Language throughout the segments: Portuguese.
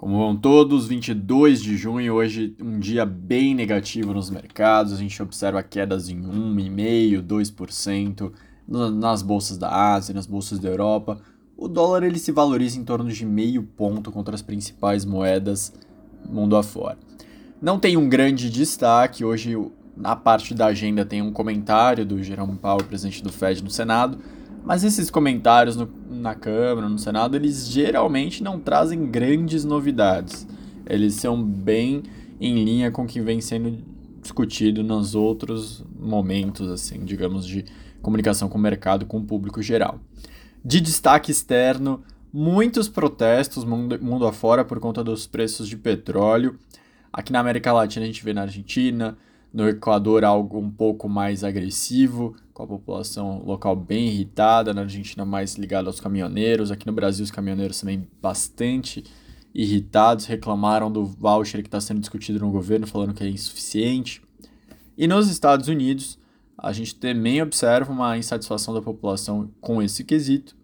Como vão todos, 22 de junho, hoje um dia bem negativo nos mercados. A gente observa quedas em 1,5%, 2% nas bolsas da Ásia, nas bolsas da Europa. O dólar ele se valoriza em torno de meio ponto contra as principais moedas mundo afora. Não tem um grande destaque. Hoje, na parte da agenda, tem um comentário do Jerome Powell, presidente do Fed no Senado mas esses comentários no, na Câmara, no Senado, eles geralmente não trazem grandes novidades. Eles são bem em linha com o que vem sendo discutido nos outros momentos, assim, digamos, de comunicação com o mercado, com o público geral. De destaque externo, muitos protestos mundo, mundo afora por conta dos preços de petróleo. Aqui na América Latina a gente vê na Argentina, no Equador, algo um pouco mais agressivo, com a população local bem irritada. Na Argentina, mais ligada aos caminhoneiros. Aqui no Brasil, os caminhoneiros também bastante irritados, reclamaram do voucher que está sendo discutido no governo, falando que é insuficiente. E nos Estados Unidos, a gente também observa uma insatisfação da população com esse quesito.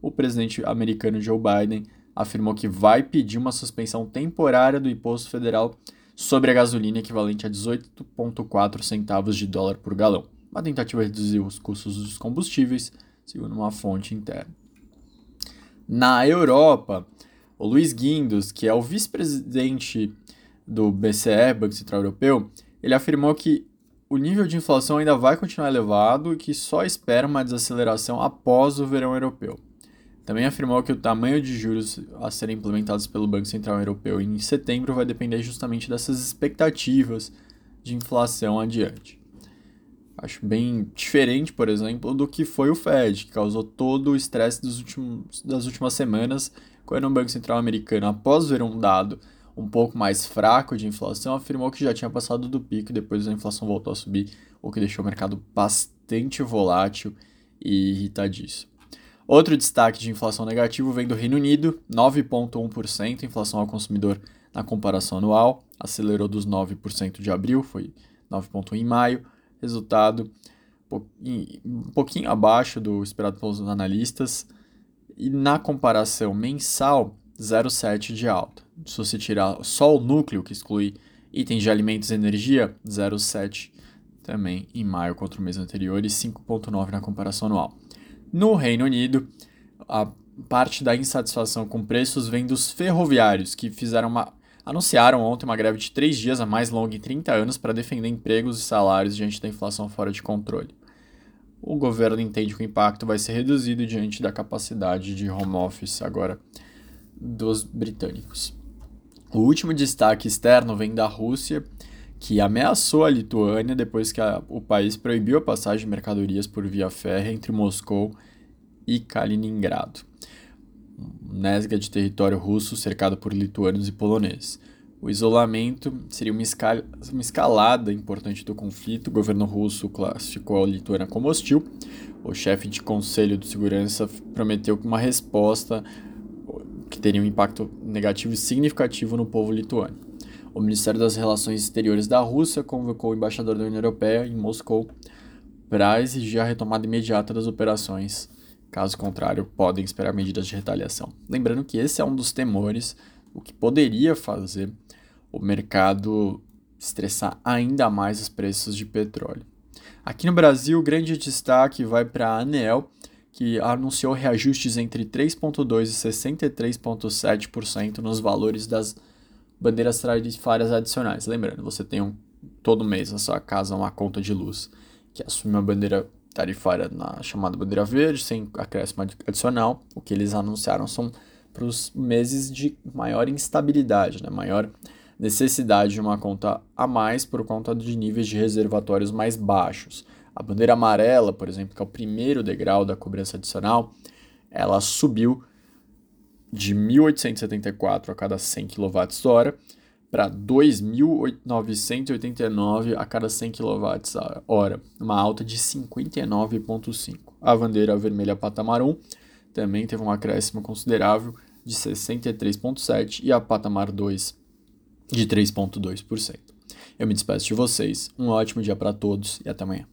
O presidente americano Joe Biden afirmou que vai pedir uma suspensão temporária do imposto federal sobre a gasolina equivalente a 18,4 centavos de dólar por galão, uma tentativa de reduzir os custos dos combustíveis, segundo uma fonte interna. Na Europa, o Luiz Guindos, que é o vice-presidente do BCE, Banco Central Europeu, ele afirmou que o nível de inflação ainda vai continuar elevado e que só espera uma desaceleração após o verão europeu. Também afirmou que o tamanho de juros a serem implementados pelo Banco Central Europeu em setembro vai depender justamente dessas expectativas de inflação adiante. Acho bem diferente, por exemplo, do que foi o Fed, que causou todo o estresse das últimas semanas, quando o Banco Central americano, após ver um dado um pouco mais fraco de inflação, afirmou que já tinha passado do pico e depois a inflação voltou a subir, o que deixou o mercado bastante volátil e irritadíssimo. Outro destaque de inflação negativo vem do Reino Unido, 9,1% inflação ao consumidor na comparação anual, acelerou dos 9% de abril, foi 9,1% em maio, resultado um pouquinho abaixo do esperado pelos analistas, e na comparação mensal, 0,7% de alta. Se você tirar só o núcleo, que exclui itens de alimentos e energia, 0,7% também em maio contra o mês anterior e 5,9% na comparação anual. No Reino Unido, a parte da insatisfação com preços vem dos ferroviários, que fizeram uma, anunciaram ontem uma greve de três dias, a mais longa em 30 anos, para defender empregos e salários diante da inflação fora de controle. O governo entende que o impacto vai ser reduzido diante da capacidade de home office agora dos britânicos. O último destaque externo vem da Rússia, que ameaçou a Lituânia depois que a, o país proibiu a passagem de mercadorias por via férrea entre Moscou e Kaliningrado, nesga de território russo cercado por lituanos e poloneses. O isolamento seria uma, escal uma escalada importante do conflito. O governo russo classificou a Lituânia como hostil. O chefe de conselho de segurança prometeu uma resposta que teria um impacto negativo e significativo no povo lituano. O Ministério das Relações Exteriores da Rússia convocou o embaixador da União Europeia em Moscou para exigir a retomada imediata das operações. Caso contrário, podem esperar medidas de retaliação. Lembrando que esse é um dos temores, o que poderia fazer o mercado estressar ainda mais os preços de petróleo. Aqui no Brasil, grande destaque vai para a ANEEL, que anunciou reajustes entre 3,2% e 63,7% nos valores das bandeiras tarifárias adicionais. Lembrando, você tem um, todo mês na sua casa uma conta de luz que assume uma bandeira tarifária na chamada bandeira verde, sem acréscimo adicional. O que eles anunciaram são para os meses de maior instabilidade, né? maior necessidade de uma conta a mais por conta de níveis de reservatórios mais baixos. A bandeira amarela, por exemplo, que é o primeiro degrau da cobrança adicional, ela subiu de 1.874 a cada 100 kWh para 2.989 a cada 100 kWh, uma alta de 59,5. A bandeira vermelha patamar 1 também teve um acréscimo considerável de 63,7 e a patamar 2 de 3,2%. Eu me despeço de vocês, um ótimo dia para todos e até amanhã.